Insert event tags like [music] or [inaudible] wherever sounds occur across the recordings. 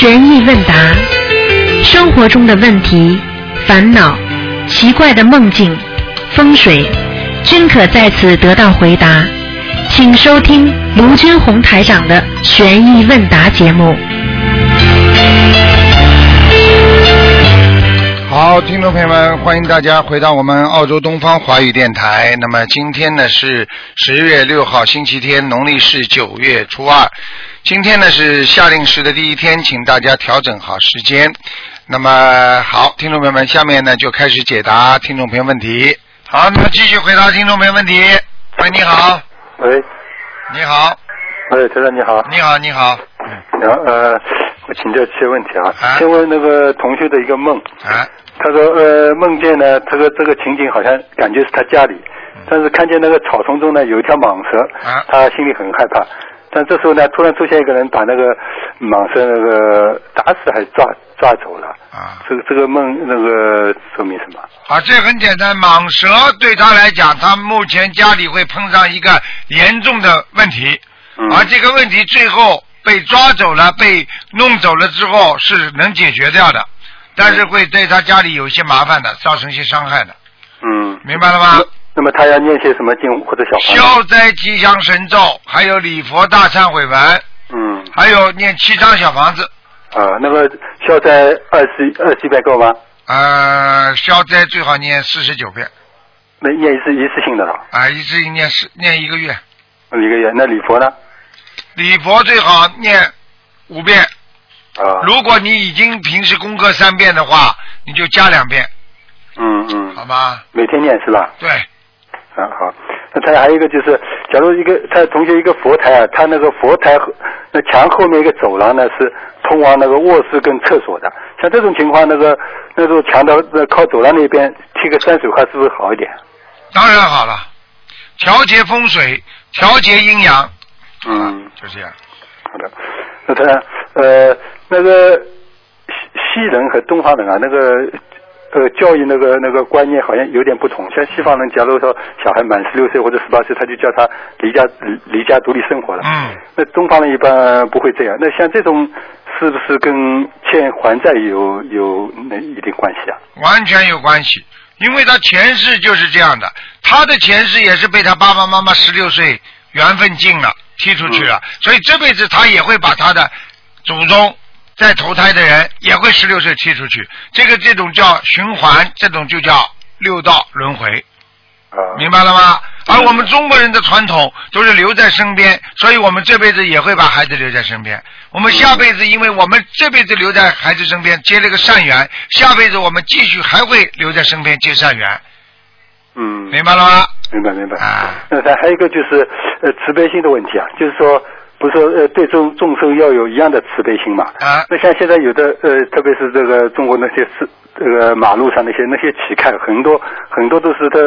悬疑问答，生活中的问题、烦恼、奇怪的梦境、风水，均可在此得到回答。请收听卢军红台长的悬疑问答节目。好，听众朋友们，欢迎大家回到我们澳洲东方华语电台。那么今天呢是十月六号，星期天，农历是九月初二。今天呢是夏令时的第一天，请大家调整好时间。那么好，听众朋友们，下面呢就开始解答听众朋友问题。好，那么继续回答听众朋友问题。喂，你好，喂，你好，喂，台长你好，你好，你好，然后呃，我请教一些问题啊。啊先问那个同学的一个梦，啊，他说呃梦见呢，这个这个情景好像感觉是他家里，但是看见那个草丛中呢有一条蟒蛇，啊他心里很害怕。但这时候呢，突然出现一个人把那个蟒蛇那个打死还是抓抓走了。啊。这个这个梦那个说明什么？啊，这很简单，蟒蛇对他来讲，他目前家里会碰上一个严重的问题，嗯。而这个问题最后被抓走了、被弄走了之后是能解决掉的，但是会对他家里有一些麻烦的，造成一些伤害的，嗯，明白了吗那？么他要念些什么经或者小房子？消灾吉祥神咒，还有礼佛大忏悔文，嗯还有念七张小房子，啊，那个消灾二十二十一遍够吗？呃，消灾最好念四十九遍，那念一次一次性的了，啊，一次性念十念一个月，一个月。那礼佛呢？礼佛最好念五遍。啊，如果你已经平时功课三遍的话，你就加两遍，嗯嗯，好吧？每天念是吧？对，啊好。那他还有一个就是，假如一个他同学一个佛台啊，他那个佛台后那墙后面一个走廊呢是通往那个卧室跟厕所的，像这种情况，那个那种墙的靠走廊那边贴个山水画是不是好一点？当然好了，调节风水，调节阴阳，嗯，就这样。好的。那他呃那个西西人和东方人啊，那个呃教育那个那个观念好像有点不同。像西方人，假如说小孩满十六岁或者十八岁，他就叫他离家离离家独立生活了。嗯，那东方人一般不会这样。那像这种是不是跟欠还债有有那一定关系啊？完全有关系，因为他前世就是这样的，他的前世也是被他爸爸妈妈十六岁缘分尽了踢出去了，所以这辈子他也会把他的祖宗在投胎的人也会十六岁踢出去，这个这种叫循环，这种就叫六道轮回。啊，明白了吗？而我们中国人的传统都是留在身边，所以我们这辈子也会把孩子留在身边。我们下辈子，因为我们这辈子留在孩子身边结了个善缘，下辈子我们继续还会留在身边结善缘，嗯，明白了吗？明白明白。啊，还有一个就是呃慈悲心的问题啊，就是说不是说呃对众众生要有一样的慈悲心嘛？啊那像现在有的呃，特别是这个中国那些是这个马路上那些那些乞丐，很多很多都是他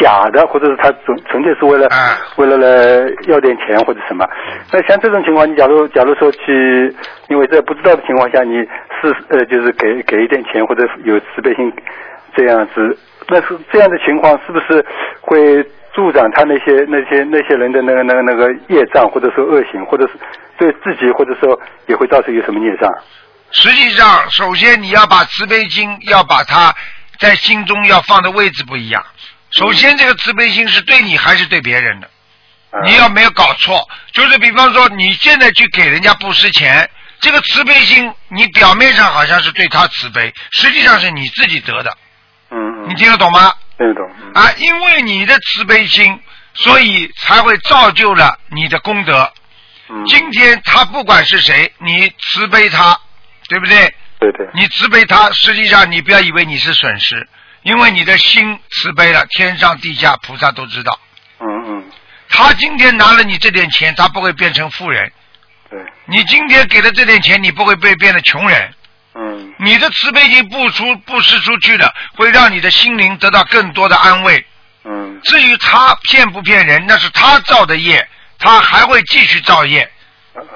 假的，或者是他纯纯粹是为了、啊为了来要点钱或者什么。那像这种情况，你假如假如说去，因为在不知道的情况下，你是呃就是给给一点钱或者有慈悲心这样子，那是这样的情况是不是会助长他那些那些那些人的那个那个那个业障，或者说恶行，或者是对自己或者说也会造成有什么孽障？实际上，首先你要把慈悲心要把它在心中要放的位置不一样。首先，这个慈悲心是对你还是对别人的？啊你要没有搞错，就是比方说你现在去给人家布施钱，这个慈悲心，你表面上好像是对他慈悲，实际上是你自己得的，嗯嗯，你听得懂吗？听得懂？嗯啊，因为你的慈悲心，所以才会造就了你的功德。嗯，今天他不管是谁，你慈悲他，对不对？对对，你慈悲他，实际上你不要以为你是损失，因为你的心慈悲了，天上地下菩萨都知道。嗯嗯，他今天拿了你这点钱，他不会变成富人。对，你今天给了这点钱，你不会被变得穷人。嗯你的慈悲心布出布施出去了，会让你的心灵得到更多的安慰。嗯至于他骗不骗人，那是他造的业，他还会继续造业。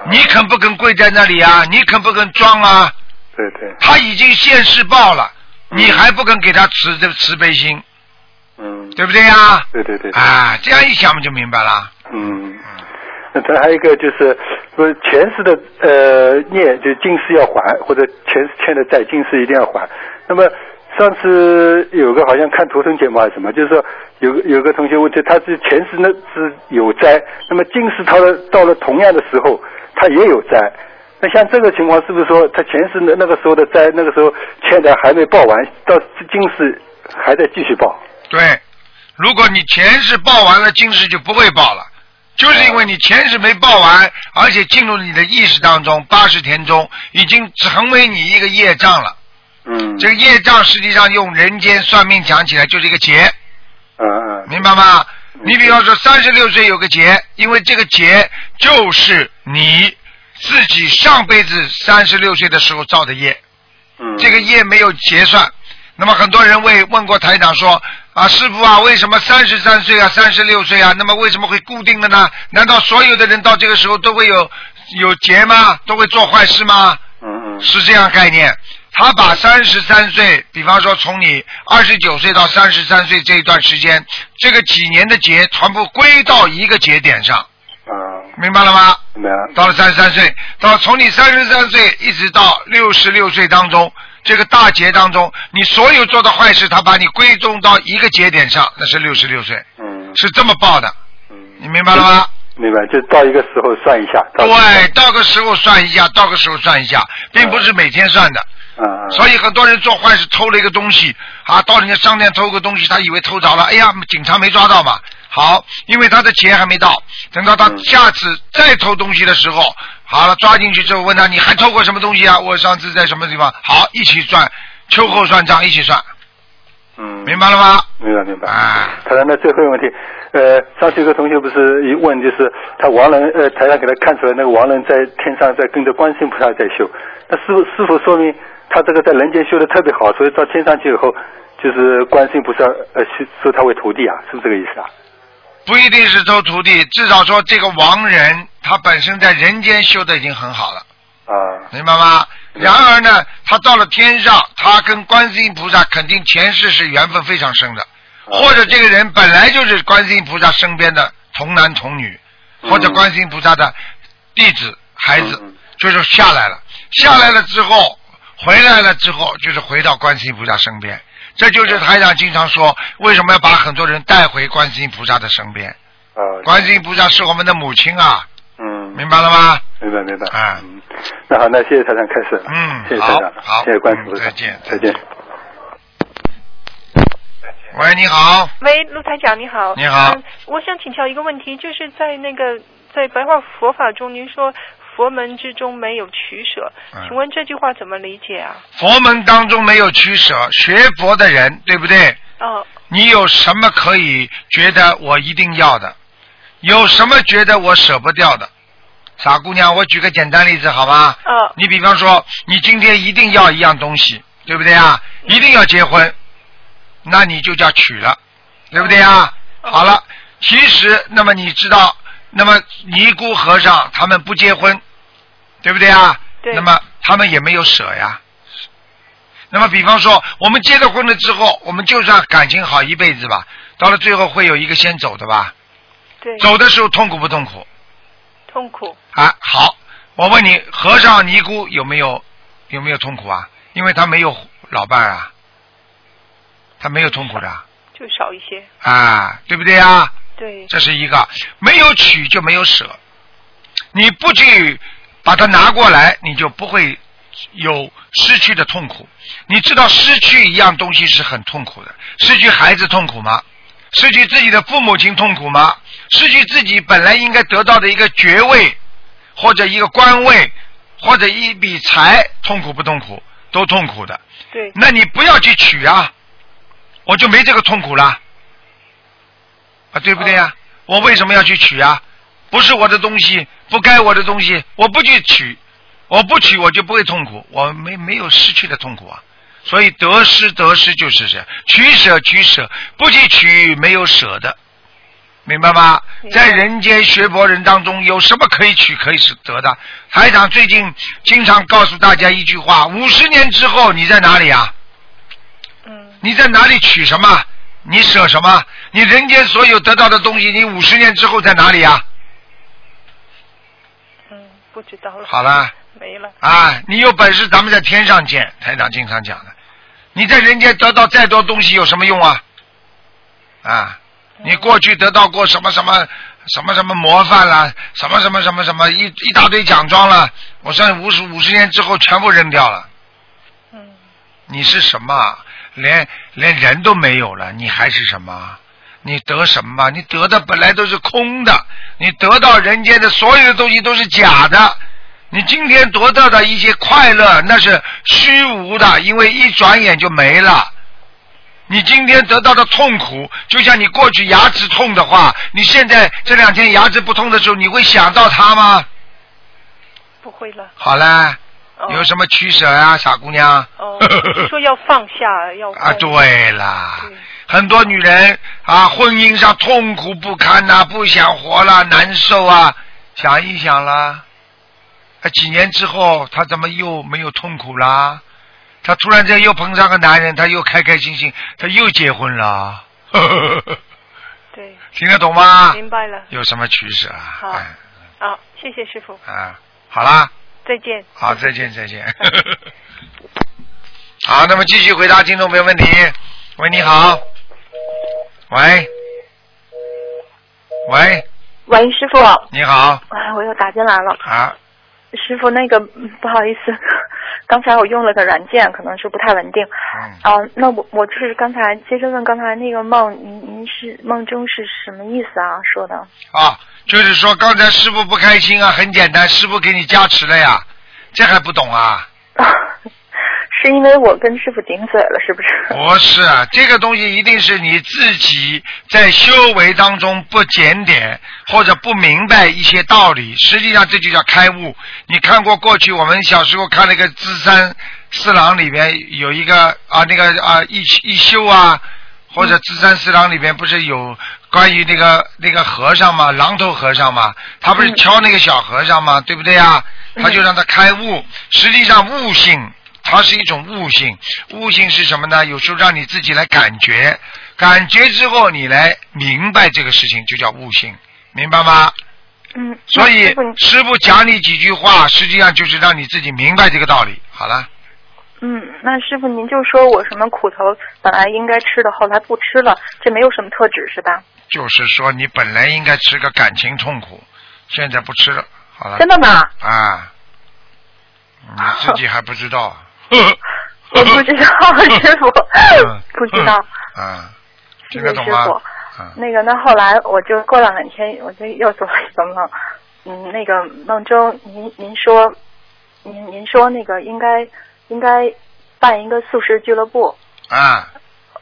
你肯不肯跪在那里啊？你肯不肯装啊？对对，他已经现世报了，嗯你还不肯给他慈这个慈悲心，嗯，对不对呀？对对对，啊，这样一想不就明白了。嗯，[laughs] 那他还有一个就是说前世的呃孽，就今世要还，或者前世欠的债，今世一定要还。那么上次有个好像看图腾节目还是什么，就是说有有个同学问就，他是前世那是有灾，那么今世他的到了同样的时候，他也有灾。那像这个情况，是不是说他前世那那个时候的灾，那个时候欠的还没报完，到今世还在继续报？对，如果你前世报完了，今世就不会报了，就是因为你前世没报完，而且进入你的意识当中，八十天中已经成为你一个业障了。嗯，这个业障实际上用人间算命讲起来就是一个劫，嗯嗯明白吗？你比方说三十六岁有个劫，因为这个劫就是你自己上辈子三十六岁的时候造的业，嗯，这个业没有结算。那么很多人问问过台长说啊，师傅啊，为什么三十三岁啊，三十六岁啊，那么为什么会固定的呢？难道所有的人到这个时候都会有有劫吗？都会做坏事吗？嗯嗯是这样概念。他把三十三岁，比方说从你二十九岁到三十三岁这一段时间，这个几年的劫全部归到一个节点上，啊，明白了吗？明白了。到了三十三岁，到从你三十三岁一直到六十六岁当中，这个大劫当中，你所有做的坏事，他把你归宗到一个节点上，那是六十六岁，嗯是这么报的，嗯，你明白了吗？明白，就到一个时候算一下。到对，到个时候算一下，到个时候算一下，并不是每天算的。嗯嗯，所以很多人做坏事偷了一个东西啊，到人家商店偷个东西，他以为偷着了，哎呀，警察没抓到嘛。好，因为他的钱还没到，等到他嗯下次再偷东西的时候，好了，抓进去之后问他你还偷过什么东西啊？我上次在什么地方？好，一起算，秋后算账，一起算，嗯，明白了吗？明白明白。啊他说，那最后一个问题，呃，上次有个同学不是一问，就是他亡人，呃，台上给他看出来那个亡人在天上在跟着观世音菩萨在修，那是不是否说明他这个在人间修的特别好，所以到天上去以后，就是观世音菩萨呃收收他为徒弟啊，是不是这个意思啊？不一定是收徒弟，至少说这个亡人他本身在人间修的已经很好了。啊，明白吗？然而呢，他到了天上，他跟观世音菩萨肯定前世是缘分非常深的，啊。或者这个人本来就是观世音菩萨身边的童男童女，嗯。或者观世音菩萨的弟子孩子就是下来了，下来了之后，回来了之后，就是回到观世音菩萨身边。这就是台长经常说，为什么要把很多人带回观世音菩萨的身边？啊，观世音菩萨是我们的母亲啊，嗯，明白了吗？明白明白。啊嗯，那好，那谢谢台长开始。嗯谢谢台长，好好谢谢观世音菩萨，嗯再见再见。喂，你好，喂，陆台长你好。你好嗯，我想请教一个问题，就是在那个在白话佛法中，您说佛门之中没有取舍，嗯请问这句话怎么理解啊？佛门当中没有取舍，学佛的人，对不对？哦，你有什么可以觉得我一定要的？有什么觉得我舍不掉的？傻姑娘，我举个简单例子好吗？哦，你比方说，你今天一定要一样东西，对不对啊？一定要结婚，那你就叫娶了，对不对啊？哦好了，其实那么你知道，那么尼姑和尚他们不结婚，对不对啊？对那么他们也没有舍呀。那么比方说，我们结了婚了之后，我们就算感情好一辈子吧，到了最后会有一个先走的吧？对，走的时候痛苦不痛苦？痛苦，啊，好，我问你，和尚尼姑有没有有没有痛苦啊？因为他没有老伴啊，他没有痛苦的就少一些。啊，对不对啊？对，这是一个，没有取就没有舍，你不去把它拿过来，你就不会有失去的痛苦。你知道失去一样东西是很痛苦的，失去孩子痛苦吗？失去自己的父母亲痛苦吗？失去自己本来应该得到的一个爵位，或者一个官位，或者一笔财，痛苦不痛苦？都痛苦的。对，那你不要去取啊，我就没这个痛苦了，啊，对不对呀、我为什么要去取啊？不是我的东西，不该我的东西，我不去取，我不取我就不会痛苦，我没没有失去的痛苦啊。所以得失得失就是这样，取舍取舍，不去取没有舍的，明白吗？在人间学佛人当中，有什么可以取可以是得的？台长最近经常告诉大家一句话：五十年之后你在哪里啊？嗯，你在哪里取什么？你舍什么？你人间所有得到的东西，你五十年之后在哪里啊？嗯，不知道了。好了。没了。啊，你有本事咱们在天上见，台长经常讲的。你在人间得到再多东西有什么用啊？啊，你过去得到过什么什么什么什么模范啦，什么什么什么什么一一大堆奖状了，我算五十五十年之后全部扔掉了。嗯。你是什么？连连人都没有了，你还是什么？你得什么？你得的本来都是空的，你得到人间的所有的东西都是假的。你今天得到的一些快乐，那是虚无的，因为一转眼就没了。你今天得到的痛苦，就像你过去牙齿痛的话，你现在这两天牙齿不痛的时候，你会想到它吗？不会了。好了，有什么取舍啊，傻姑娘？哦，[laughs] 说要放下，要啊，对啦。很多女人啊，婚姻上痛苦不堪呐，不想活了，难受啊，想一想啦。啊，几年之后，她怎么又没有痛苦啦？她突然间又碰上个男人，他又开开心心，他又结婚了。对。[laughs] 听得懂吗？明白了。有什么取舍啊？好。好，谢谢师傅。啊，好啦。再见。好，再见，再见。[laughs] [laughs] 好，那么继续回答听众朋友问题。喂，你好。喂。喂。喂，师傅。你好。哎，我又打进来了。啊。师傅，那个不好意思，[laughs] 刚才我用了个软件，可能是不太稳定。嗯。啊，那我我就是刚才接着问刚才那个梦，您您是梦中是什么意思啊？说的。啊，就是说刚才师傅不开心啊，很简单，师傅给你加持了呀，这还不懂啊？[laughs] 是因为我跟师傅顶嘴了，是不是？不是啊，[laughs] 这个东西一定是你自己在修为当中不检点，或者不明白一些道理。实际上这就叫开悟。你看过过去我们小时候看那个《资山四郎》里边有一个啊，那个啊一一休啊，或者《资山四郎》里边不是有关于那个那个和尚嘛，狼头和尚嘛，他不是敲那个小和尚嘛，对不对啊？他就让他开悟。实际上悟性。它是一种悟性，悟性是什么呢？有时候让你自己来感觉，感觉之后你来明白这个事情，就叫悟性，明白吗？嗯。所以师傅讲你几句话，实际上就是让你自己明白这个道理。好了。嗯，那师傅您就说我什么苦头本来应该吃的，后来不吃了，这没有什么特指是吧？就是说你本来应该吃个感情痛苦，现在不吃了，好了。真的吗？啊，你自己还不知道。[laughs] 我不知道，[laughs] 师傅 [laughs] 不知道。嗯，谢谢师傅。嗯。那个，那后来我就过了两天，我就又做了一个梦。嗯，那个梦中，您您说，您您说那个应该应该办一个素食俱乐部。啊。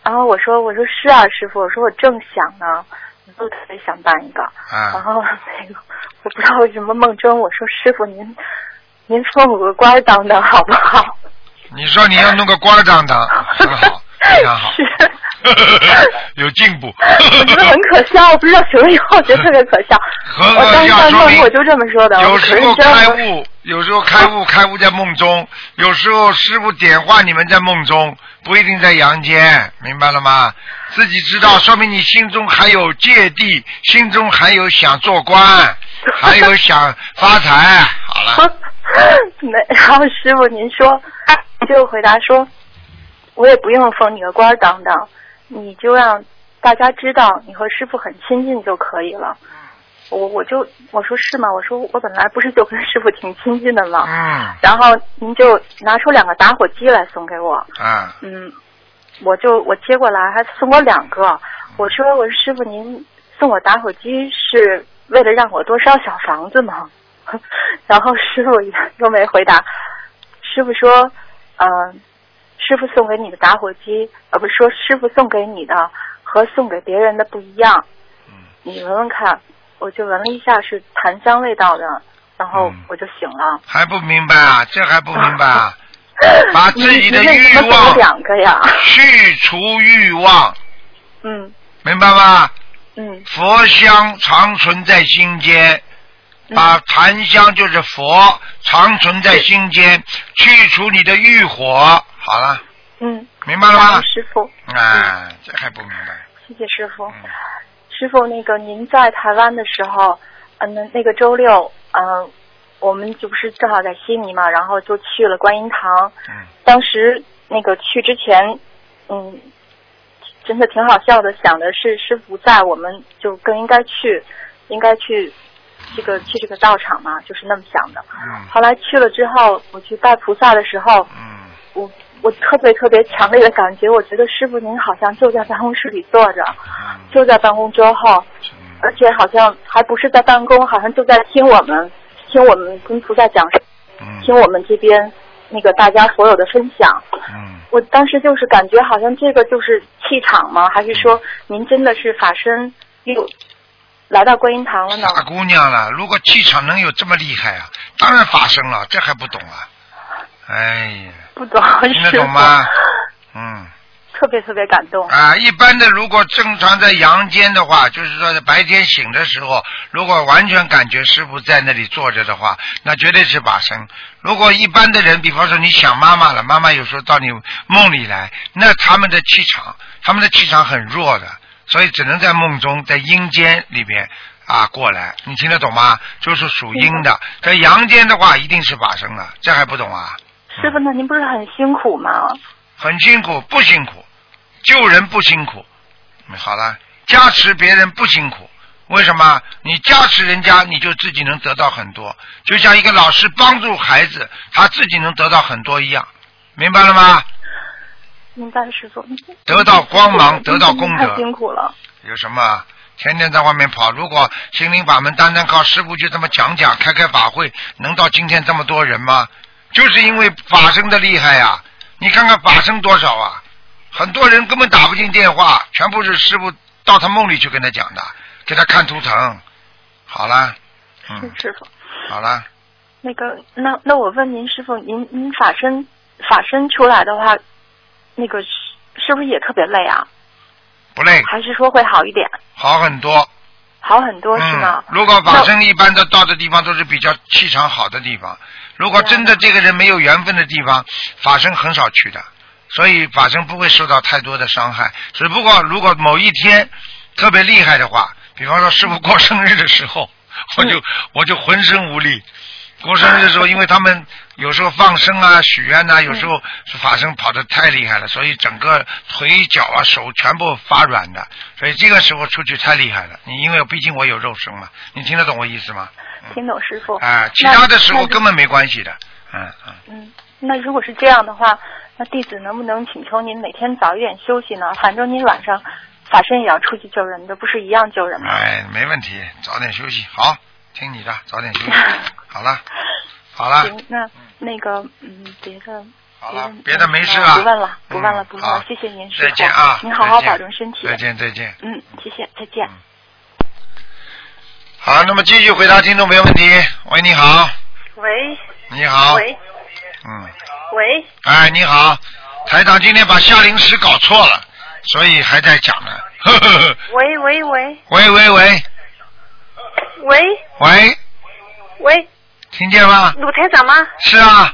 然后我说我说是啊，师傅，我说我正想呢，我特别想办一个。啊。然后那个我不知道为什么梦中我说师傅您您封我个官当当好不好？你说你要弄个官当当，[laughs] 很好，非常好，[laughs] 有进步。我觉得很可笑，我不知道学了以后觉得特别可笑。[laughs] 我当时梦里我就这么说的。有时候开悟，有时候开悟，开悟在梦中；有时候师傅点化你们在梦中，不一定在阳间，明白了吗？自己知道，说明你心中还有芥蒂，心中还有想做官，还有想发财。好了。[laughs] 没，然后师傅您说。就回答说，我也不用封你个官当当，你就让大家知道你和师傅很亲近就可以了。我我就我说是吗？我说我本来不是就跟师傅挺亲近的吗？嗯。然后您就拿出两个打火机来送给我。嗯。嗯，我就我接过来还送我两个。我说我说师傅您送我打火机是为了让我多烧小房子吗？[laughs] 然后师傅 [laughs] 又没回答。师傅说。嗯，师傅送给你的打火机，呃，不是说师傅送给你的和送给别人的不一样。嗯。你闻闻看，我就闻了一下，是檀香味道的，然后我就醒了。还不明白啊？这还不明白啊？[laughs] 把自己的欲望两个呀？去除欲望。嗯。明白吗？嗯。佛香常存在心间。把檀香就是佛长存在心间，去除你的欲火。好了。嗯。明白了吗？师傅。啊，这还不明白。谢谢师傅。师傅，那个您在台湾的时候，嗯，那个周六，嗯，我们就不是正好在悉尼嘛，然后就去了观音堂。嗯当时那个去之前，嗯，真的挺好笑的，想的是师傅在，我们就更应该去，应该去这个去这个道场嘛，就是那么想的。嗯后来去了之后，我去拜菩萨的时候，嗯我我特别特别强烈的感觉，我觉得师傅您好像就在办公室里坐着，嗯就在办公桌后，而且好像还不是在办公，好像就在听我们听我们跟菩萨讲，嗯听我们这边那个大家所有的分享。嗯我当时就是感觉好像这个就是气场吗？还是说您真的是法身又来到观音堂了呢？傻姑娘了，如果气场能有这么厉害啊，当然发生了，这还不懂啊？哎呀，不懂，听得懂吗？嗯。特别特别感动。啊，一般的如果正常在阳间的话，就是说在白天醒的时候，如果完全感觉师傅在那里坐着的话，那绝对是把身。如果一般的人，比方说你想妈妈了，妈妈有时候到你梦里来，那他们的气场，他们的气场很弱的，所以只能在梦中，在阴间里边啊过来。你听得懂吗？就是属阴的，在阳间的话一定是法身了，这还不懂啊？师傅，那您不是很辛苦吗？很辛苦，不辛苦，救人不辛苦。嗯好了，加持别人不辛苦，为什么？你加持人家，你就自己能得到很多，就像一个老师帮助孩子，他自己能得到很多一样，明白了吗？明白，师傅。得到光芒，得到功德太，辛苦了。有什么？天天在外面跑，如果心灵法门单单靠师傅就这么讲讲、开开法会，能到今天这么多人吗？就是因为法身的厉害呀、你看看法身多少啊？很多人根本打不进电话，全部是师傅到他梦里去跟他讲的，给他看图腾。好了，嗯，师傅。好了，那个，那那我问您，师傅，您您法身法身出来的话，那个是是不是也特别累啊？不累，还是说会好一点，好很多。好很多是吗？嗯，如果法身一般的到的地方都是比较气场好的地方，如果真的这个人没有缘分的地方，法身很少去的，所以法身不会受到太多的伤害。只不过如果某一天特别厉害的话，比方说师傅过生日的时候，我就我就浑身无力。过生日的时候，因为他们有时候放生啊、许愿呐、有时候是法身跑得太厉害了，所以整个腿脚啊、手全部发软的，所以这个时候出去太厉害了。你因为毕竟我有肉身嘛，你听得懂我意思吗？听懂师傅。啊，其他的时候根本没关系的。嗯嗯，嗯，那如果是这样的话，那弟子能不能请求您每天早一点休息呢？反正您晚上法身也要出去救人的，不是一样救人吗？哎，没问题，早点休息。好，听你的，早点休息。[laughs] 好了，好了，行，那那个嗯别的好了别的没事啊不问了不问了不问了谢谢您再见啊您好好保重身体。再见再见。嗯谢谢再见。好那么继续回答听众朋友问题。喂你好。喂。你好。喂。嗯。喂。哎你好。台长今天把夏令时搞错了所以还在讲呢。喂喂喂喂喂。喂喂喂。喂。喂。喂。听见吗？鲁台长吗？是啊，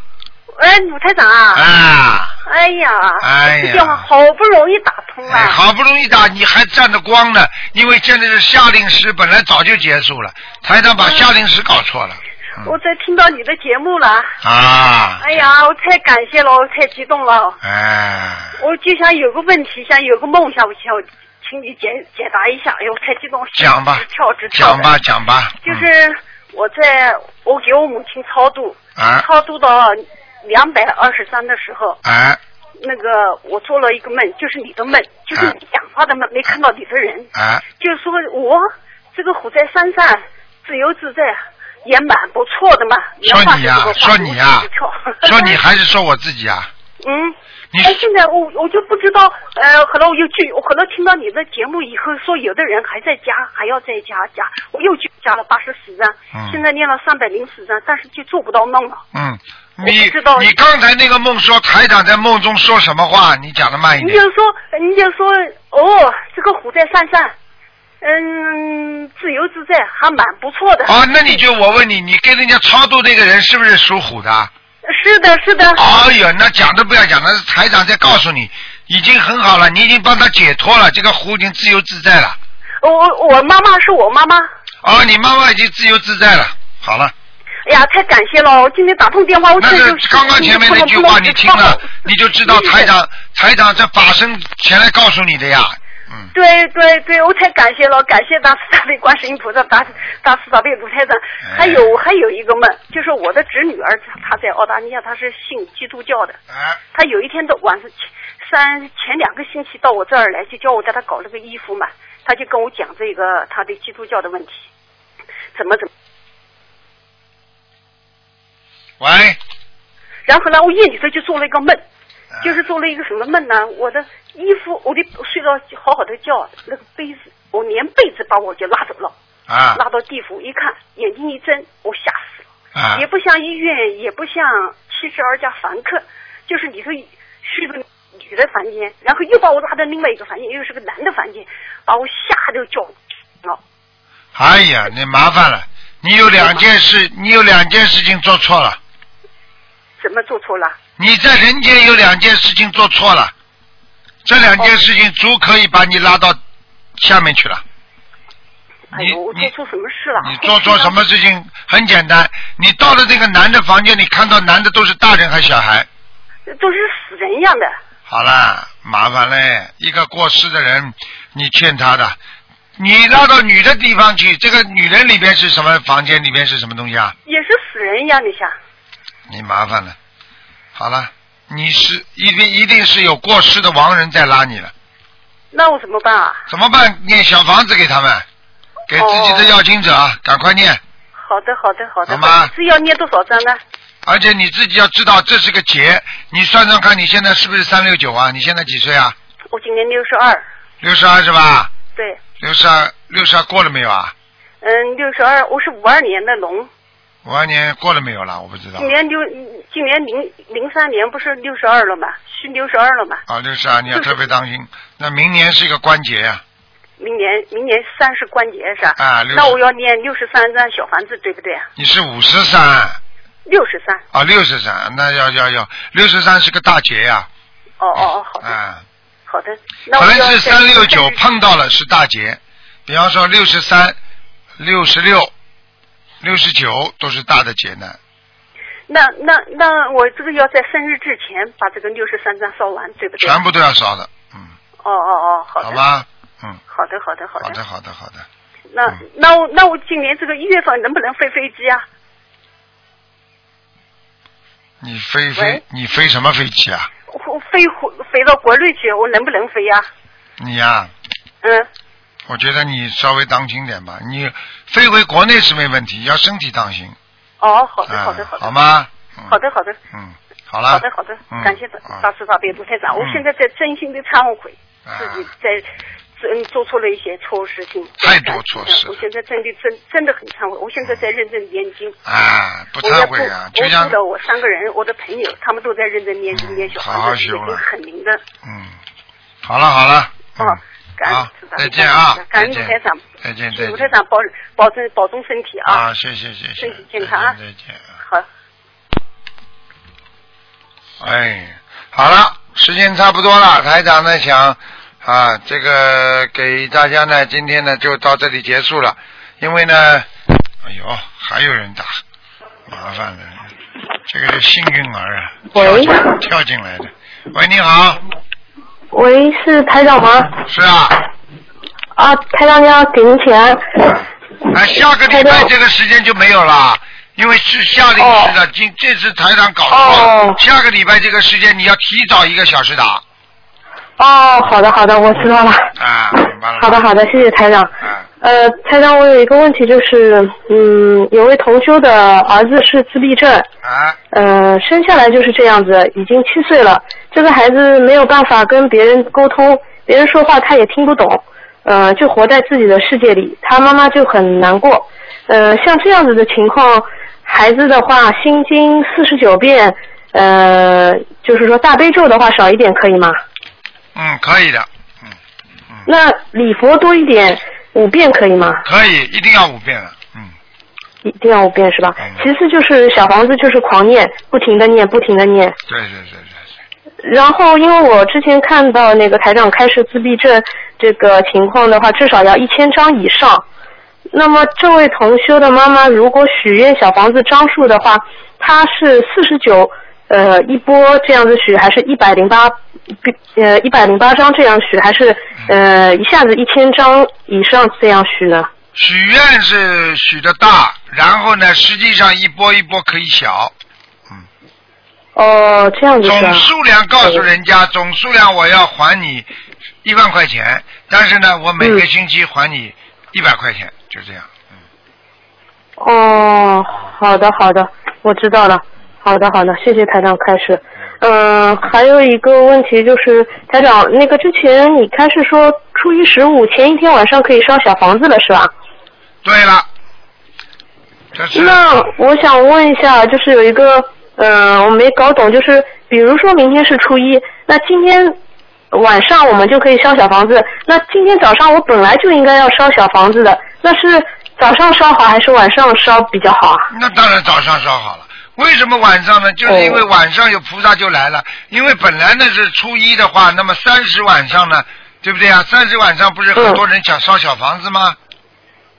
哎，鲁台长啊！啊，哎呀，哎呀这电话好不容易打通哎，了。好不容易打，你还占着光呢，因为现在是夏令时，本来早就结束了，台长把夏令时搞错了。我在听到你的节目了，啊，哎呀，我太感谢了，我太激动了。哎，我就想有个问题，想有个梦想，我想请你解解答一下。哎呦，我太激动，讲吧直跳直跳的讲吧讲吧，就是我在我给我母亲超度，啊超度到两百二十三的时候，哎那个我做了一个梦，就是你的梦，就是啊你讲话的梦，没看到你的人，哎，就是说我这个虎在山上自由自在，也蛮不错的嘛。说你呀、说你呀、说你还是说我自己啊？[laughs] 嗯。你哎，现在我我就不知道，呃，可能我又去，我可能听到你的节目以后，说有的人还在加，还要再加加，我又去加了八十四张，嗯现在念了三百零四张，但是就做不到梦了。嗯，你知道你刚才那个梦说台长在梦中说什么话？你讲的慢一点你就。说，你就说，哦，这个虎在山上，嗯，自由自在，还蛮不错的。哦，那你就我问你，你跟人家超度那个人是不是属虎的？是的，是的。哎呀，那讲都不要讲，那是台长在告诉你，已经很好了，你已经帮他解脱了，这个湖已经自由自在了。我我妈妈是我妈妈，哦，你妈妈已经自由自在了。好了，哎呀，太感谢了！我今天打通电话，我那这就是刚刚前面那句话你听了，你就知道台长台长在法身前来告诉你的呀。嗯，对对对，我太感谢了，感谢大慈大悲观世音菩萨，大大慈大悲卢台长。哎还有还有一个梦，就是我的侄女儿，她她在澳大利亚，她是信基督教的。啊，她有一天的晚上前三前两个星期到我这儿来，就叫我给她搞了个衣服嘛，她就跟我讲这个她的基督教的问题，怎么怎么。喂，然后呢，我夜里头就做了一个梦，哎就是做了一个什么梦呢？我的衣服，我的睡到好好的觉，那个被子，我连被子把我就拉走了，啊拉到地府一看，眼睛一睁，我吓死了，啊也不像医院，也不像七十二家房客，就是里头是个女的房间，然后又把我拉到另外一个房间，又是个男的房间，把我吓得叫了。哎呀，你麻烦了，你有两件事，你有两件事情做错了，怎么做错了？你在人间有两件事情做错了，这两件事情足可以把你拉到下面去了。你哎呦，我做错什么事了？你做错什么事情？很简单，你到了这个男的房间你，看到男的都是大人还是小孩？都是死人一样的。好了，麻烦嘞，一个过世的人，你欠他的，你拉到女的地方去，这个女人里边是什么房间？里边是什么东西啊？也是死人一样的像。你麻烦了。好了，你是一定一定是有过世的亡人在拉你了，那我怎么办啊？怎么办？念小房子给他们，给自己的要经者，赶快念。好的，好的，好的。好吗是要念多少章呢？而且你自己要知道这是个劫，你算算看，你现在是不是三六九啊？你现在几岁啊？我今年六十二。六十二是吧？对，六十二，六十二过了没有啊？嗯，六十二，我是五二年的龙，五二年过了没有了？我不知道今。年六，今年零零三年不是六十二了吗？是六十二了吗？啊，六十二，你要特别当心。那明年是一个关节呀、明年明年三是关节是吧？啊60那我要念六十三张小房子，对不对啊？你是五十三六十三。啊，六十三，那要要要，六十三是个大节呀、哦哦哦，好的啊。好的。那我凡是要再三六九碰到了是大节，比方说六十三、六十六、六十九都是大的劫难。那那那我这个要在生日之前把这个六十三张烧完，对不对？全部都要烧的，嗯，哦哦哦，好的。好吧，嗯，好的，好的，好的。好的，好的，好的。那嗯那我那我今年这个一月份能不能飞飞机啊？你飞飞，你飞什么飞机啊？我飞回飞到国内去，我能不能飞呀、你呀、嗯，我觉得你稍微当心点吧。你飞回国内是没问题，要身体当心。哦，好的，啊好的，好的，好？吗？嗯好的，好的，嗯，好了。好的，好的嗯，感谢大好大慈大悲卢台长，我嗯现在在真心的忏悔啊自己在。嗯，做错了一些错事情，太多错事了我现在真的真真的很忏悔，我现在在认真念经。啊，不忏悔啊，就像我三个人，我的朋友，他们都在认真念经嗯念小好好房子，已经修了很灵的。嗯，好了好了，嗯哦，感好恩菩萨再见啊感恩台长，再见请再见卢台长保保重保重身体啊。啊，谢谢谢谢，身体健康啊再见再见。好，哎，好了，时间差不多了，台长呢想啊，这个给大家呢，今天呢就到这里结束了，因为呢，哎呦，还有人打，麻烦了，这个是幸运儿啊，跳跳进来的，喂，你好，喂，是台长吗？是啊，啊，台长你好，给您请安。哎，下个礼拜这个时间就没有了。因为是夏令时的，今这次台长搞错了。哦下个礼拜这个时间你要提早一个小时打哦，好的好的，我知道了。啊，明白了。[laughs] 好的好的，谢谢台长。啊，呃，台长，我有一个问题，就是，嗯，有位同修的儿子是自闭症，啊，呃，生下来就是这样子，已经七岁了。这个孩子没有办法跟别人沟通，别人说话他也听不懂，呃，就活在自己的世界里。他妈妈就很难过。呃，像这样子的情况，孩子的话，心经四十九遍，呃，就是说大悲咒的话少一点可以吗？嗯，可以的，嗯，那礼佛多一点，五遍可以吗？可以，一定要五遍了，嗯，一定要五遍是吧嗯？其次就是小房子就是狂念，不停的念，不停的念。对对对对然后，因为我之前看到那个台长开设自闭症这个情况的话，至少要一千张以上。那么这位同修的妈妈，如果许愿小房子张数的话，她是四十九呃一波这样子许，还是一百零八呃一百零八张这样许，还是呃一下子一千张以上这样许呢？许愿是许的大，然后呢，实际上一波一波可以小。嗯哦，这样子总数量告诉人家，总数量我要还你一万块钱，但是呢，我每个星期还你一百块钱，就这样。嗯哦，好的好的，我知道了。好的好的，谢谢台长开始。嗯、还有一个问题就是，台长，那个之前你开始说初一十五前一天晚上可以烧小房子了是吧？对了，这是那我想问一下，就是有一个，嗯、我没搞懂，就是比如说明天是初一，那今天晚上我们就可以烧小房子，那今天早上我本来就应该要烧小房子的，那是早上烧好还是晚上烧比较好啊？那当然早上烧好了。为什么晚上呢？就是因为晚上有菩萨就来了。因为本来呢是初一的话，那么三十晚上呢，对不对啊？三十晚上不是很多人想烧小房子吗？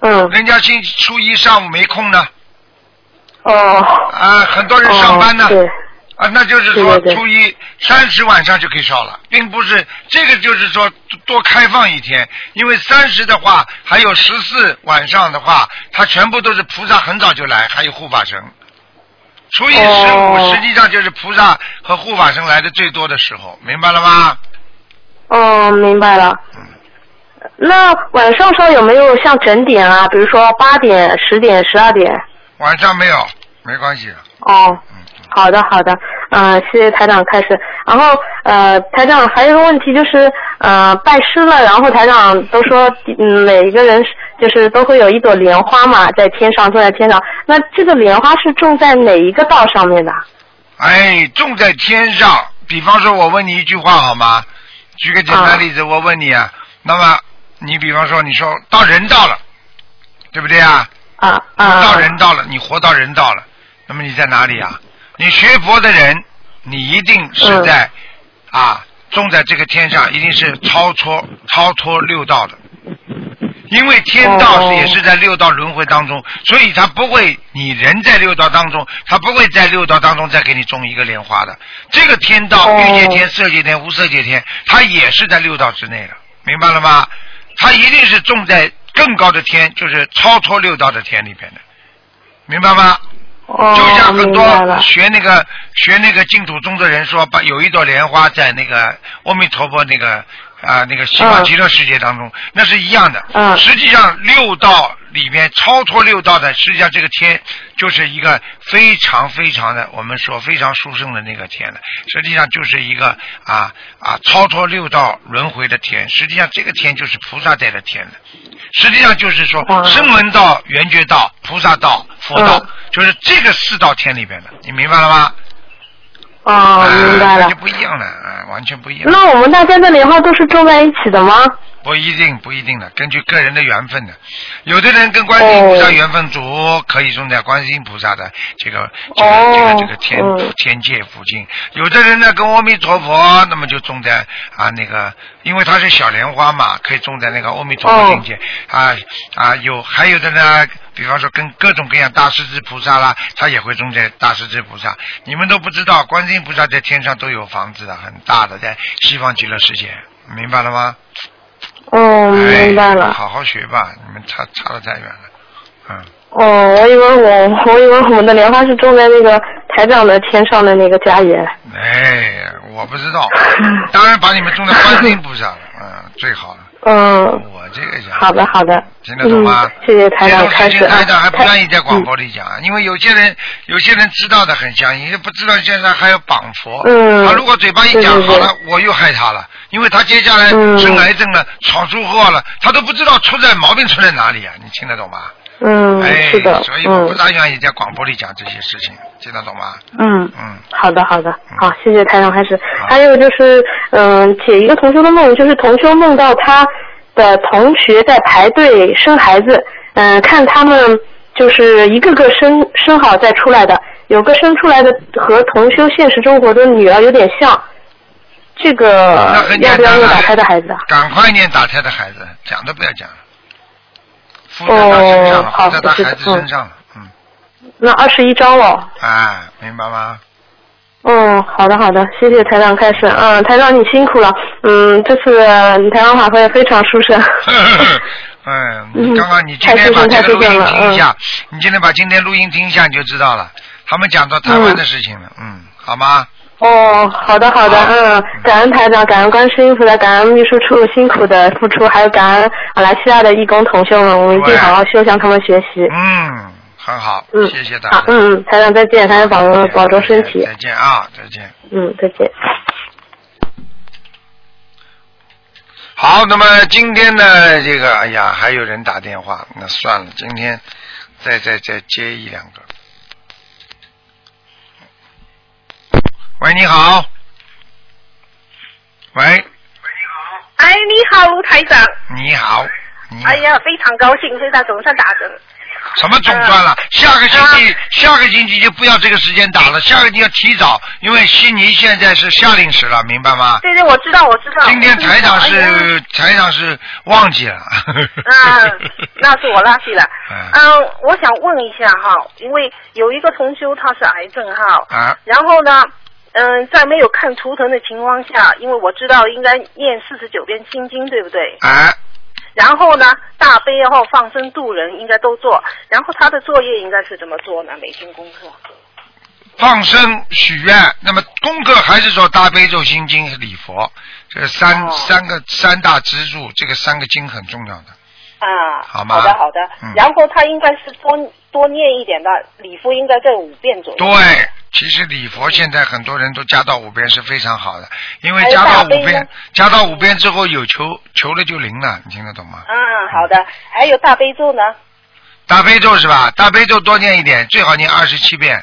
嗯。人家星期初一上午没空呢。哦。啊，很多人上班呢。哦对。啊，那就是说初一三十晚上就可以烧了，并不是这个，就是说多开放一天，因为三十的话还有十四晚上的话，它全部都是菩萨很早就来，还有护法神。初一十五哦实际上就是菩萨和护法神来的最多的时候，明白了吗？哦，明白了。那晚上上有没有像整点啊？比如说八点、十点、十二点？晚上没有，没关系。哦，好的好的，嗯、谢谢台长开始。然后呃，台长还有一个问题就是，呃，拜师了，然后台长都说，嗯，每一个人就是都会有一朵莲花嘛，在天上坐在天上。那这个莲花是种在哪一个道上面的？哎，种在天上。比方说，我问你一句话好吗？举个简单例子，我问你啊，那么你比方说，你说到人道了，对不对啊？啊啊！到人道了，你活到人道了，那么你在哪里啊？你学佛的人，你一定是在、啊，种在这个天上，一定是超脱超脱六道的。因为天道是哦也是在六道轮回当中，所以他不会，你人在六道当中，他不会在六道当中再给你种一个莲花的。这个天道，哦欲界天、色界天、无色界天，它也是在六道之内的，明白了吗？它一定是种在更高的天，就是超脱六道的天里边的，明白吗？哦，就像很多。学那个学那个净土宗的人说，把有一朵莲花在那个阿弥陀佛那个啊、那个西方嗯极乐世界当中，那是一样的。嗯实际上六道里面超脱六道的，实际上这个天就是一个非常非常的我们说非常殊胜的那个天了。实际上就是一个啊啊超脱六道轮回的天。实际上这个天就是菩萨在的天了。实际上就是说哇声闻道、缘觉道、菩萨道、佛道，嗯就是这个四道天里边的，你明白了吗？哦，明白了就。不一样了，啊，完全不一样。那我们大家的莲花都是种在一起的吗？不一定，不一定的，根据个人的缘分的。有的人跟观世音菩萨缘分足，可以种在观世音菩萨的这个这个、哦这个这个天、嗯天界附近。有的人呢跟阿弥陀佛，那么就种在啊那个，因为它是小莲花嘛，可以种在那个阿弥陀佛境界、啊啊有还有的呢，比方说跟各种各样大势至菩萨啦，他也会种在大势至菩萨。你们都不知道，观世音菩萨在天上都有房子的，很大的，在西方极乐世界，明白了吗？哦，明白哎。了。好好学吧，你们差差的太远了。嗯，哦，我以为我我以为我们的莲花是种在那个台长的天上的那个家园。哎，我不知道，当然把你们种在观世音菩萨了，嗯，最好了。嗯，我这个讲，好的好的。听得懂吗？嗯，谢谢台长这种开始啊。台长还不愿意在广播里讲啊，因为有些人有些人知道的很相信，不知道现在还要绑佛。嗯他如果嘴巴一讲好了，我又害他了，因为他接下来嗯生癌症了，闯出祸了，他都不知道出在毛病出在哪里啊！你听得懂吗？嗯，哎，是的，所以我不嗯大愿意在广播里讲这些事情，听得懂吗？嗯。嗯，好的，好的，好，谢谢台长开始。还有就是，嗯，解一个同修的梦，就是同修梦到他的同学在排队生孩子，嗯，看他们就是一个个生生好再出来的，有个生出来的和同修现实生活的女儿有点像，这个要不要用打胎的孩子啊？赶快念打胎的孩子，讲都不要讲了。附在他身上了，哦好附在他孩子身上了，嗯，那二十一张了。哎，明白吗？嗯，好的好的，谢谢台长开始。嗯，台长你辛苦了。嗯，这次台长法会非常舒适。嗯，嗯刚刚你今天把舒服这个录音听一下，你今天把今天录音听一下，你就知道了。他们讲到台湾的事情了，嗯，好吗？哦，好的好的，嗯，感恩台长，感恩观世音菩萨，感恩秘书处辛苦的付出，还有感恩马来西亚的义工同学们，我们一定对好好修，向他们学习。嗯，很好，嗯，谢谢大家，，好嗯嗯，台长再见，台长保重保重身体再，见啊，再见。嗯，再见。好，那么今天呢，这个哎呀，还有人打电话，那算了，今天再再再接一两个。喂，你好。喂，喂，你好哎，你好，卢台长。你好。你好哎呀，非常高兴，现在总算打针。什么总算了？下个星期，下个星期就不要这个时间打了，下个星期要提早，因为悉尼现在是夏令时了，明白吗？对对，我知道，我知道。今天台长是台长是忘记了。嗯，[laughs] 那是我垃圾了。嗯嗯，我想问一下哈，因为有一个同修他是癌症哈，啊，然后呢，嗯，在没有看图腾的情况下，因为我知道应该念四十九遍心经，对不对？哎，然后呢，大悲然后放生度人应该都做，然后他的作业应该是怎么做呢？每天功课。放生许愿，那么功课还是说大悲咒、心经、礼佛，这三、哦三个三大支柱，这个三个经很重要的。啊，好吗好的好的，嗯然后他应该是多多念一点的，礼佛应该在五遍左右。对，其实礼佛现在很多人都加到五遍是非常好的，因为加到五遍，加到五遍之后有求求了就灵了，你听得懂吗？嗯，好的，还有大悲咒呢？大悲咒是吧？大悲咒多念一点，最好念二十七遍。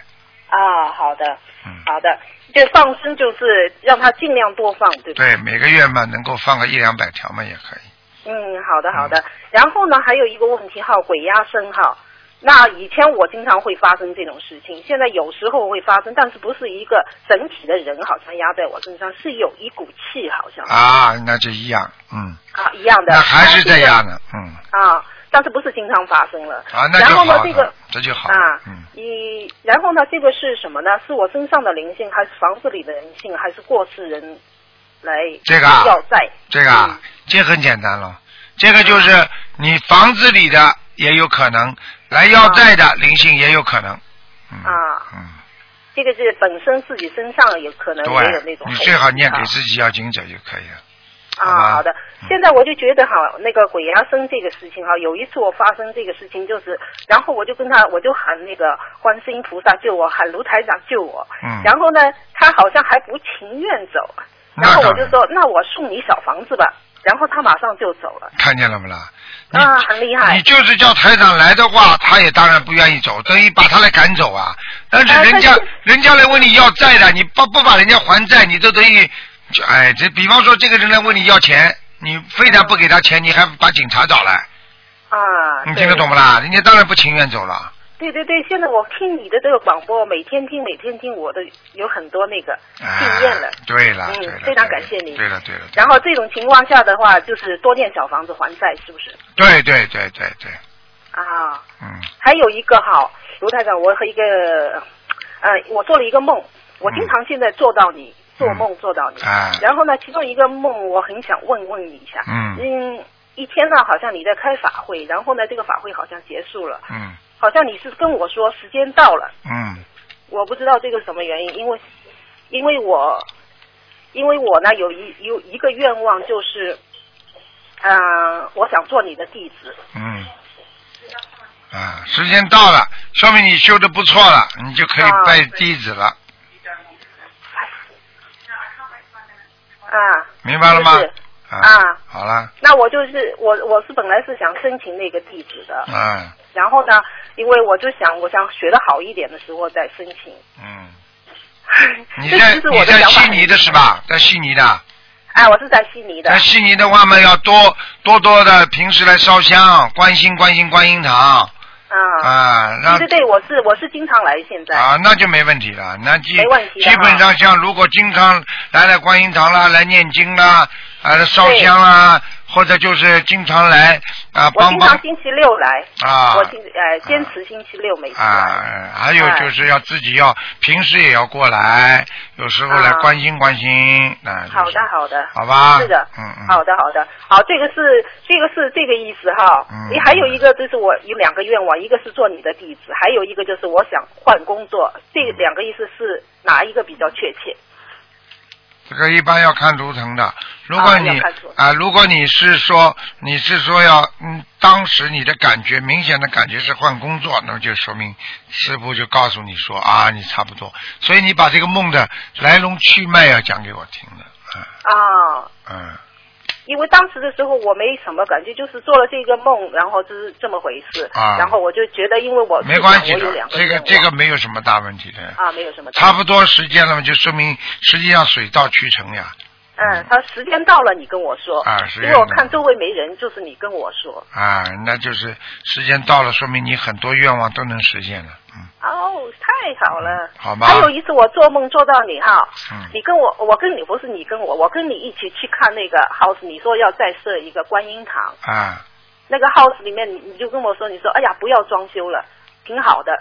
啊，好的，嗯，好的，就放生就是让他尽量多放，对吧？对，每个月嘛能够放个一两百条嘛也可以。嗯，好的好的。然后呢，还有一个问题哈，鬼压身哈。那以前我经常会发生这种事情，现在有时候会发生，但是不是一个整体的人好像压在我身上，是有一股气好像啊，那就一样，嗯，啊一样的。那还是这样的的，嗯，啊，但是不是经常发生了。啊，那然后呢，这个这就好了，啊，嗯。你然后呢，这个是什么呢？是我身上的灵性，还是房子里的灵性，还是过世人来这个啊要债？这个啊，这很简单了，这个就是你房子里的也有可能，来要债的灵性也有可能。嗯、啊，嗯，这个是本身自己身上有可能也有那对，种。你最好念给自己要经者就可以了。啊，好的嗯。现在我就觉得哈，那个鬼压身这个事情哈，有一次我发生这个事情，就是，然后我就跟他，我就喊那个观世音菩萨救我，喊卢台长救我。嗯然后呢，他好像还不情愿走，然后我就说，那我送你小房子吧。然后他马上就走了。看见了没啦？你啊，很厉害你。就是叫台长来的话，他也当然不愿意走，等于把他来赶走啊。但是啊人家、人家来问你要债的，你不不把人家还债，你都等于，就哎，这比方说这个人来问你要钱，你非但不给他钱，你还把警察找来，啊，你听得懂不啦？人家当然不情愿走了。对对对，现在我听你的这个广播，每天听每天听，我的有很多那个哎经验了。对了，嗯了，非常感谢你。对了，对了，然后这种情况下的话，就是多建小房子还债，是不是？对对对对对，啊，嗯。还有一个哈，卢台长，我和一个，呃，我做了一个梦，我经常现在做到你，做梦做到你。啊。然后呢，其中一个梦我很想问问你一下。嗯。嗯，一天呢，好像你在开法会，然后呢，这个法会好像结束了，嗯好像你是跟我说时间到了，嗯。我不知道这个是什么原因，因为因为我因为我呢有一有一个愿望就是，嗯、我想做你的弟子。嗯，啊，时间到了，说明你修的不错了，你就可以啊拜弟子了，啊，明白了吗？啊啊，好了，那我就是我我是本来是想申请那个地址的，嗯然后呢，因为我就想我想学的好一点的时候再申请。嗯，你在我你在悉尼的是吧？在悉尼的，哎，我是在悉尼的。在。悉尼的话嘛，要多多多的平时来烧香，关心关心观音堂啊，啊，那。对对对，我是我是经常来现在。啊，那就没问题了。那基没问题的基本上像如果经常来来观音堂啦，来念经啦，啊来烧香啊，或者就是经常来啊我帮我经常星期六来，啊。我经呃坚持星期六每次来。啊，还有就是要自己要平时也要过来，有时候来啊。关心关心，那、就是。好的，好的，好吧？是的，嗯嗯。好的，好的，好，这个是这个是这个意思哈。嗯。你还有一个就是我有两个愿望，一个是做你的弟子，还有一个就是我想换工作，这两个意思是哪一个比较确切？这个一般要看图腾的。如果啊你啊，如果你是说你是说要嗯，当时你的感觉明显的感觉是换工作，那么就说明师傅就告诉你说啊，你差不多。所以你把这个梦的来龙去脉要讲给我听的，啊，嗯因为当时的时候我没什么感觉，就是做了这个梦，然后就是这么回事，啊然后我就觉得，因为我嗯，没关系这个这个没有什么大问题的。啊没有什么差不多时间了嘛，就说明实际上水到渠成呀。嗯，他时间到了，你跟我说。啊时间因为我看周围没人，就是你跟我说。啊，那就是时间到了，说明你很多愿望都能实现了。嗯，哦，太好了。好吧还有一次我做梦做到你哈，嗯你跟我，我跟你不是你跟我，我跟你一起去看那个 house，你说要再设一个观音堂，啊，那个 house 里面你你就跟我说，你说哎呀不要装修了，挺好的，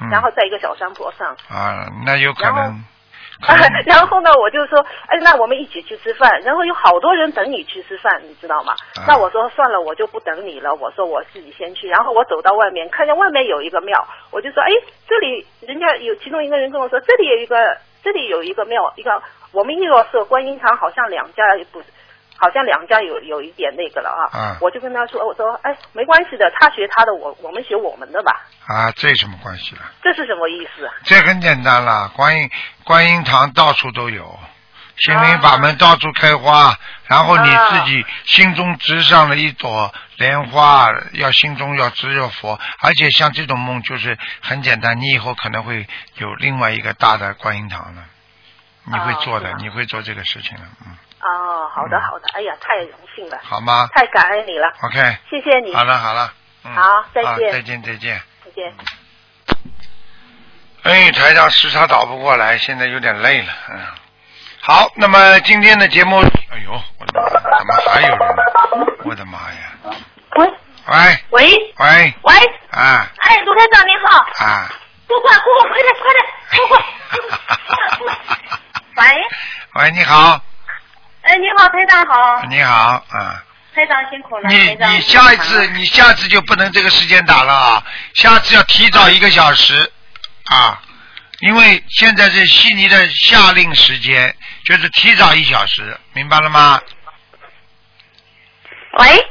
嗯然后在一个小山坡上。啊，那有可能，可 [laughs] 能然后呢，我就说，哎，那我们一起去吃饭。然后有好多人等你去吃饭，你知道吗？啊那我说算了，我就不等你了。我说我自己先去。然后我走到外面，看见外面有一个庙，我就说，哎，这里人家有其中一个人跟我说，这里有一个，这里有一个庙，一个我们一罗社观音堂，好像两家不是。好像两家有有一点那个了啊，啊。我就跟他说，我说，哎，没关系的，他学他的，我我们学我们的吧，啊，这有什么关系了？这是什么意思？这很简单了，观音观音堂到处都有，心灵啊法门到处开花，然后你自己心中植上了一朵莲花，要心中要只有佛，而且像这种梦就是很简单，你以后可能会有另外一个大的观音堂了，你会做的，哦你会做这个事情的，嗯，哦，好的好的，哎呀，太荣幸了，好吗？太感恩你了，？OK，谢谢你，好了好了，嗯，好再见。再见再见。再见。哎，台长时差倒不过来，现在有点累了。嗯，好，那么今天的节目，哎呦，我的妈，怎么还有人？呢？我的妈呀！喂。喂。喂。喂，喂，啊。哎，卢台长您好，啊！过过过过，快点快点，过过。[laughs] 喂，喂，你好，哎，你好，台长好，你好啊！台长辛苦了，你你下一次你下次就不能这个时间打了啊，下次要提早一个小时啊，因为现在是悉尼的夏令时间，就是提早一小时，明白了吗？喂，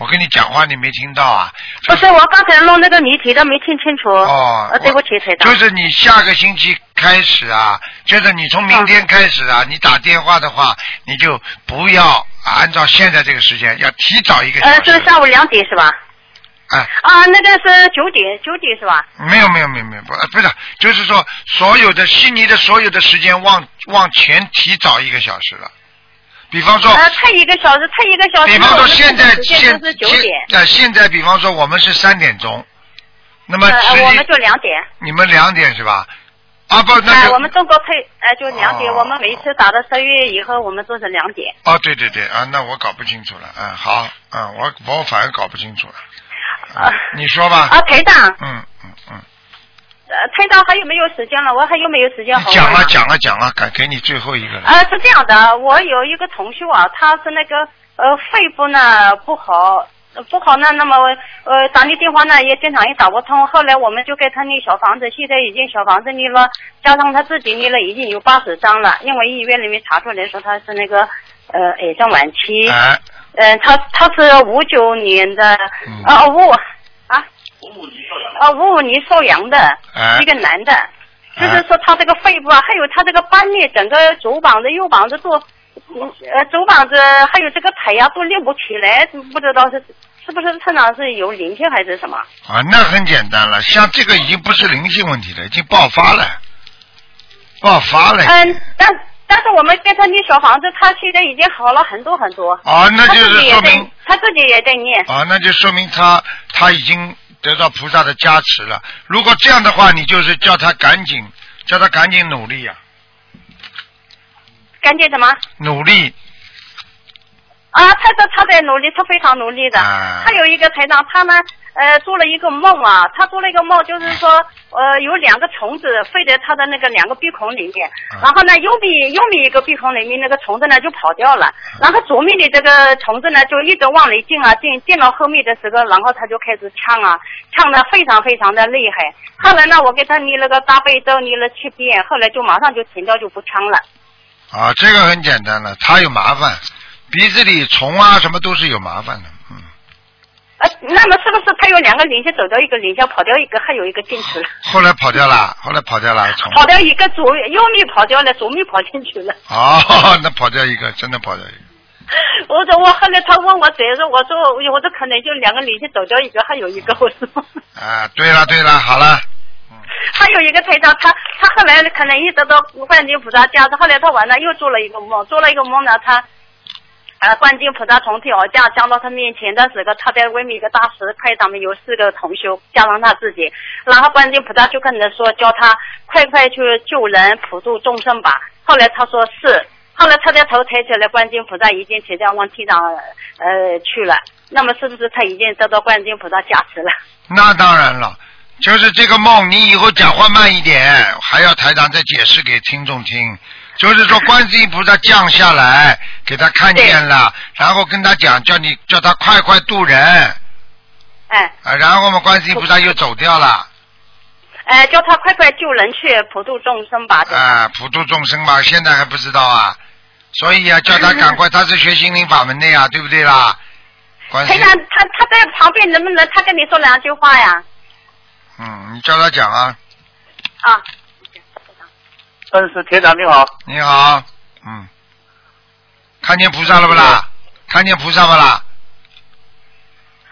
我跟你讲话你没听到啊？不是我刚才弄那个谜题的没听清楚，哦，呃，对不起，台长，就是你下个星期开始啊，就是你从明天开始啊，你打电话的话，你就不要按照现在这个时间，要提早一个小呃，时。是下午两点是吧？哎，啊，那个是九点，九点是吧？没有没有没有没有，不呃不是，就是说所有的悉尼的所有的时间往往前提早一个小时了。比方说，呃，才一个小时，他一个小时，比方说现在现间就是九点，现呃现在比方说我们是三点钟，那么我们就两点。你们两点是吧？啊不，那哎，我们中国配，哎，就两点。哦我们每一次打到十月以后，我们都是两点。哦，对对对啊，那我搞不清楚了，嗯，好，嗯，我我反而搞不清楚了，啊你说吧，啊，台长，嗯嗯嗯，呃，台长还有没有时间了？我还有没有时间讲了讲了讲了，给给你最后一个了，呃，是这样的，我有一个同学啊，他是那个呃肺部呢不好，呃不好呢，那么呃打你电话呢也经常也打不通，后来我们就给他那小房子，现在已经小房子念了，加上他自己捏了已经有八十张了，因为医院里面查出来说他是那个呃癌症晚期，哎，嗯、他他是五九年的，嗯。啊五啊啊五五年属羊的，哎一个男的，就是说他这个肺部啊，还有他这个半裂，整个左膀子、右膀子都，嗯呃左膀子还有这个腿呀、都立不起来，不知道是是不是身上是有灵性还是什么？啊，那很简单了，像这个已经不是灵性问题了，已经爆发了，爆发了，嗯，但但是我们给他念小房子，他现在已经好了很多很多。啊，那就是说明，他自己也在念。啊，那就说明他他已经得到菩萨的加持了。如果这样的话，你就是叫他赶紧，叫他赶紧努力呀、赶紧什么？努力，啊，他说他在努力，他非常努力的。啊还有一个台长，他呢，呃，做了一个梦啊，他做了一个梦，就是说，呃，有两个虫子飞在他的那个两个鼻孔里面，啊然后呢，右边右边一个鼻孔里面那个虫子呢就跑掉了，然后左面的这个虫子呢就一直往里进啊进，进到后面的时候，然后他就开始呛啊，呛的非常非常的厉害。后来呢，我给他捏了个大悲咒，捏了七遍，后来就马上就停掉，就不呛了。啊，这个很简单了，他有麻烦，鼻子里虫啊什么都是有麻烦的，嗯，啊，那么是不是他有两个灵性走掉一个灵性跑掉一个，还有一个进去了？后来跑掉了，后来跑掉了虫。跑掉一个左右面跑掉了，左面跑进去了。哦，那跑掉一个，真的跑掉一个。我说我后来他问我谁说，我说我说可能就两个灵性走掉一个，还有一个我说啊，对了对了，好了，还有一个台长，他他后来可能一直到观世音菩萨家，后来他晚上又做了一个梦，做了一个梦呢，他。呃，观世音菩萨从天而降，降到他面前的时候，他在外面一个大石块上面有四个同修，加上他自己，然后观世音菩萨就跟他说，叫他快快去救人，普度众生吧。后来他说是，后来他的头抬起来，观世音菩萨已经提着往天上呃去了。那么是不是他已经得到观世音菩萨加持了？那当然了，就是这个梦，你以后讲话慢一点，还要台长再解释给听众听。就是说，观世音菩萨降下来，给他看见了，然后跟他讲，叫你叫他快快渡人，哎，啊，然后我们观世音菩萨又走掉了，哎，叫他快快救人去，普度众生吧。啊，普度众生吧，现在还不知道啊，所以啊，叫他赶快，他是学心灵法门的呀，对不对啦？观世音台长，他他在旁边能不能他跟你说两句话呀？嗯，你叫他讲啊。啊，嗯，是铁长你好，你好，嗯，看见菩萨了不啦？看见菩萨不啦？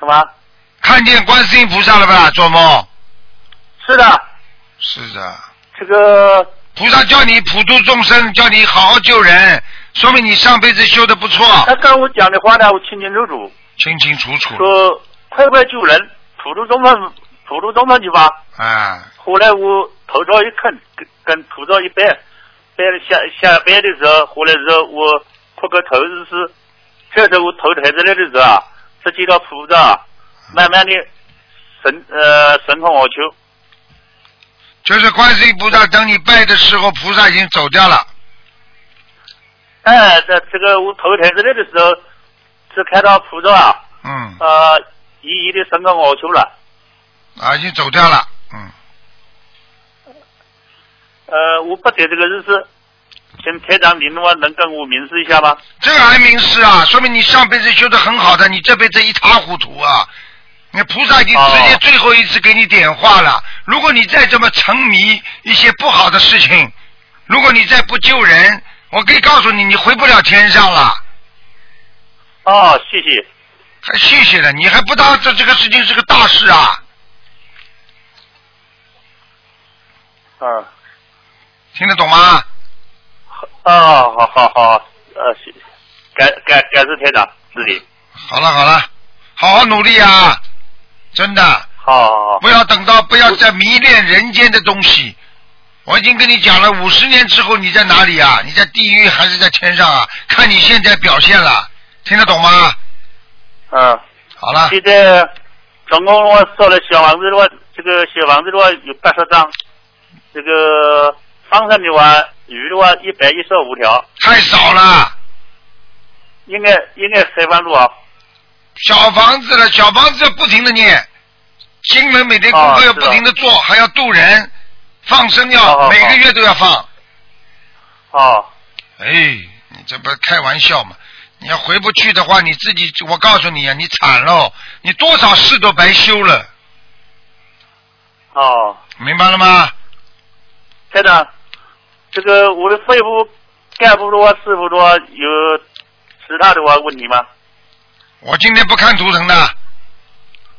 什么？看见观世音菩萨了不啦？做梦。是的，是的，这个菩萨叫你普度众生，叫你好好救人，说明你上辈子修的不错，他跟我讲的话呢，我清清楚楚，清清楚楚。说快快救人，普度众生，普度众生去吧。啊，后来我头朝一看，跟菩萨一拜，拜了下下摆的时候，回来时候我磕个头就是，这时候我头抬起来的时候啊，只见到菩萨啊慢慢的神呃顺风而求。就是观世音菩萨，等你拜的时候，菩萨已经走掉了。哎，这这个我头抬起来的时候，只看到菩萨啊，嗯，呃，一一的顺风而求了。啊，已经走掉了。嗯，呃，我不得这个日子，请台长您的话能跟我明示一下吗？这个还明示啊，说明你上辈子修的很好的，你这辈子一塌糊涂啊！那菩萨已经直接最后一次给你点化了。如果你再这么沉迷一些不好的事情，如果你再不救人，我可以告诉你，你回不了天上了。哦，谢谢。还谢谢了，你还不当这这个事情是个大事啊？嗯。听得懂吗？啊，好好好，呃，谢感感感谢台长指点。好了好了，好好努力啊！真的。好好好。不要等到不要再迷恋人间的东西。我已经跟你讲了，五十年之后你在哪里啊？你在地狱还是在天上啊？看你现在表现了，听得懂吗？嗯。好了。现在总共我烧了小房子的话，这个小房子的话有八十张，这个放生的话，鱼的话一百一十五条。太少了。应该应该开放路啊？小房子了，小房子要不停的念，经文每天功课要不停的做，还要渡人，放生要每个月都要放。哦。哎，你这不是开玩笑吗？你要回不去的话，你自己，我告诉你啊，你惨喽！你多少事都白修了。哦。明白了吗？台长，这个我的肺部、肝部的话，是否的话有其他的话问题吗？我今天不看图腾的。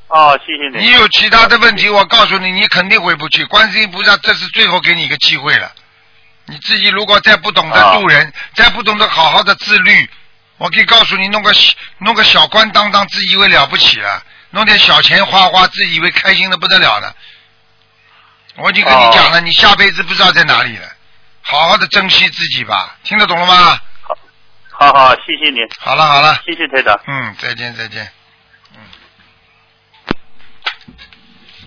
哦，谢谢你。你有其他的问题，我告诉你，你肯定回不去。观世音菩萨，这是最后给你一个机会了。你自己如果再不懂得度人，再不懂得好好的自律，我可以告诉你，弄个弄个小官当当，自以为了不起了，弄点小钱花花，自以为开心的不得了了。我已经跟你讲了，你下辈子不知道在哪里了，好好的珍惜自己吧，听得懂了吗？好好好，谢谢你，好了好了，谢谢台长。嗯，再见再见。嗯。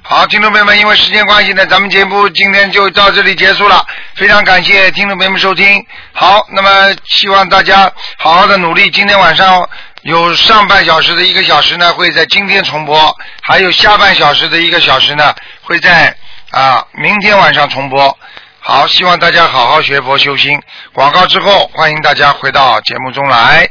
好，听众朋友们，因为时间关系呢，咱们节目今天就到这里结束了。非常感谢听众朋友们收听。好，那么希望大家好好的努力。今天晚上有上半小时的一个小时呢，会在今天重播；还有下半小时的一个小时呢，会在啊明天晚上重播。好，希望大家好好学佛修心。广告之后，欢迎大家回到节目中来。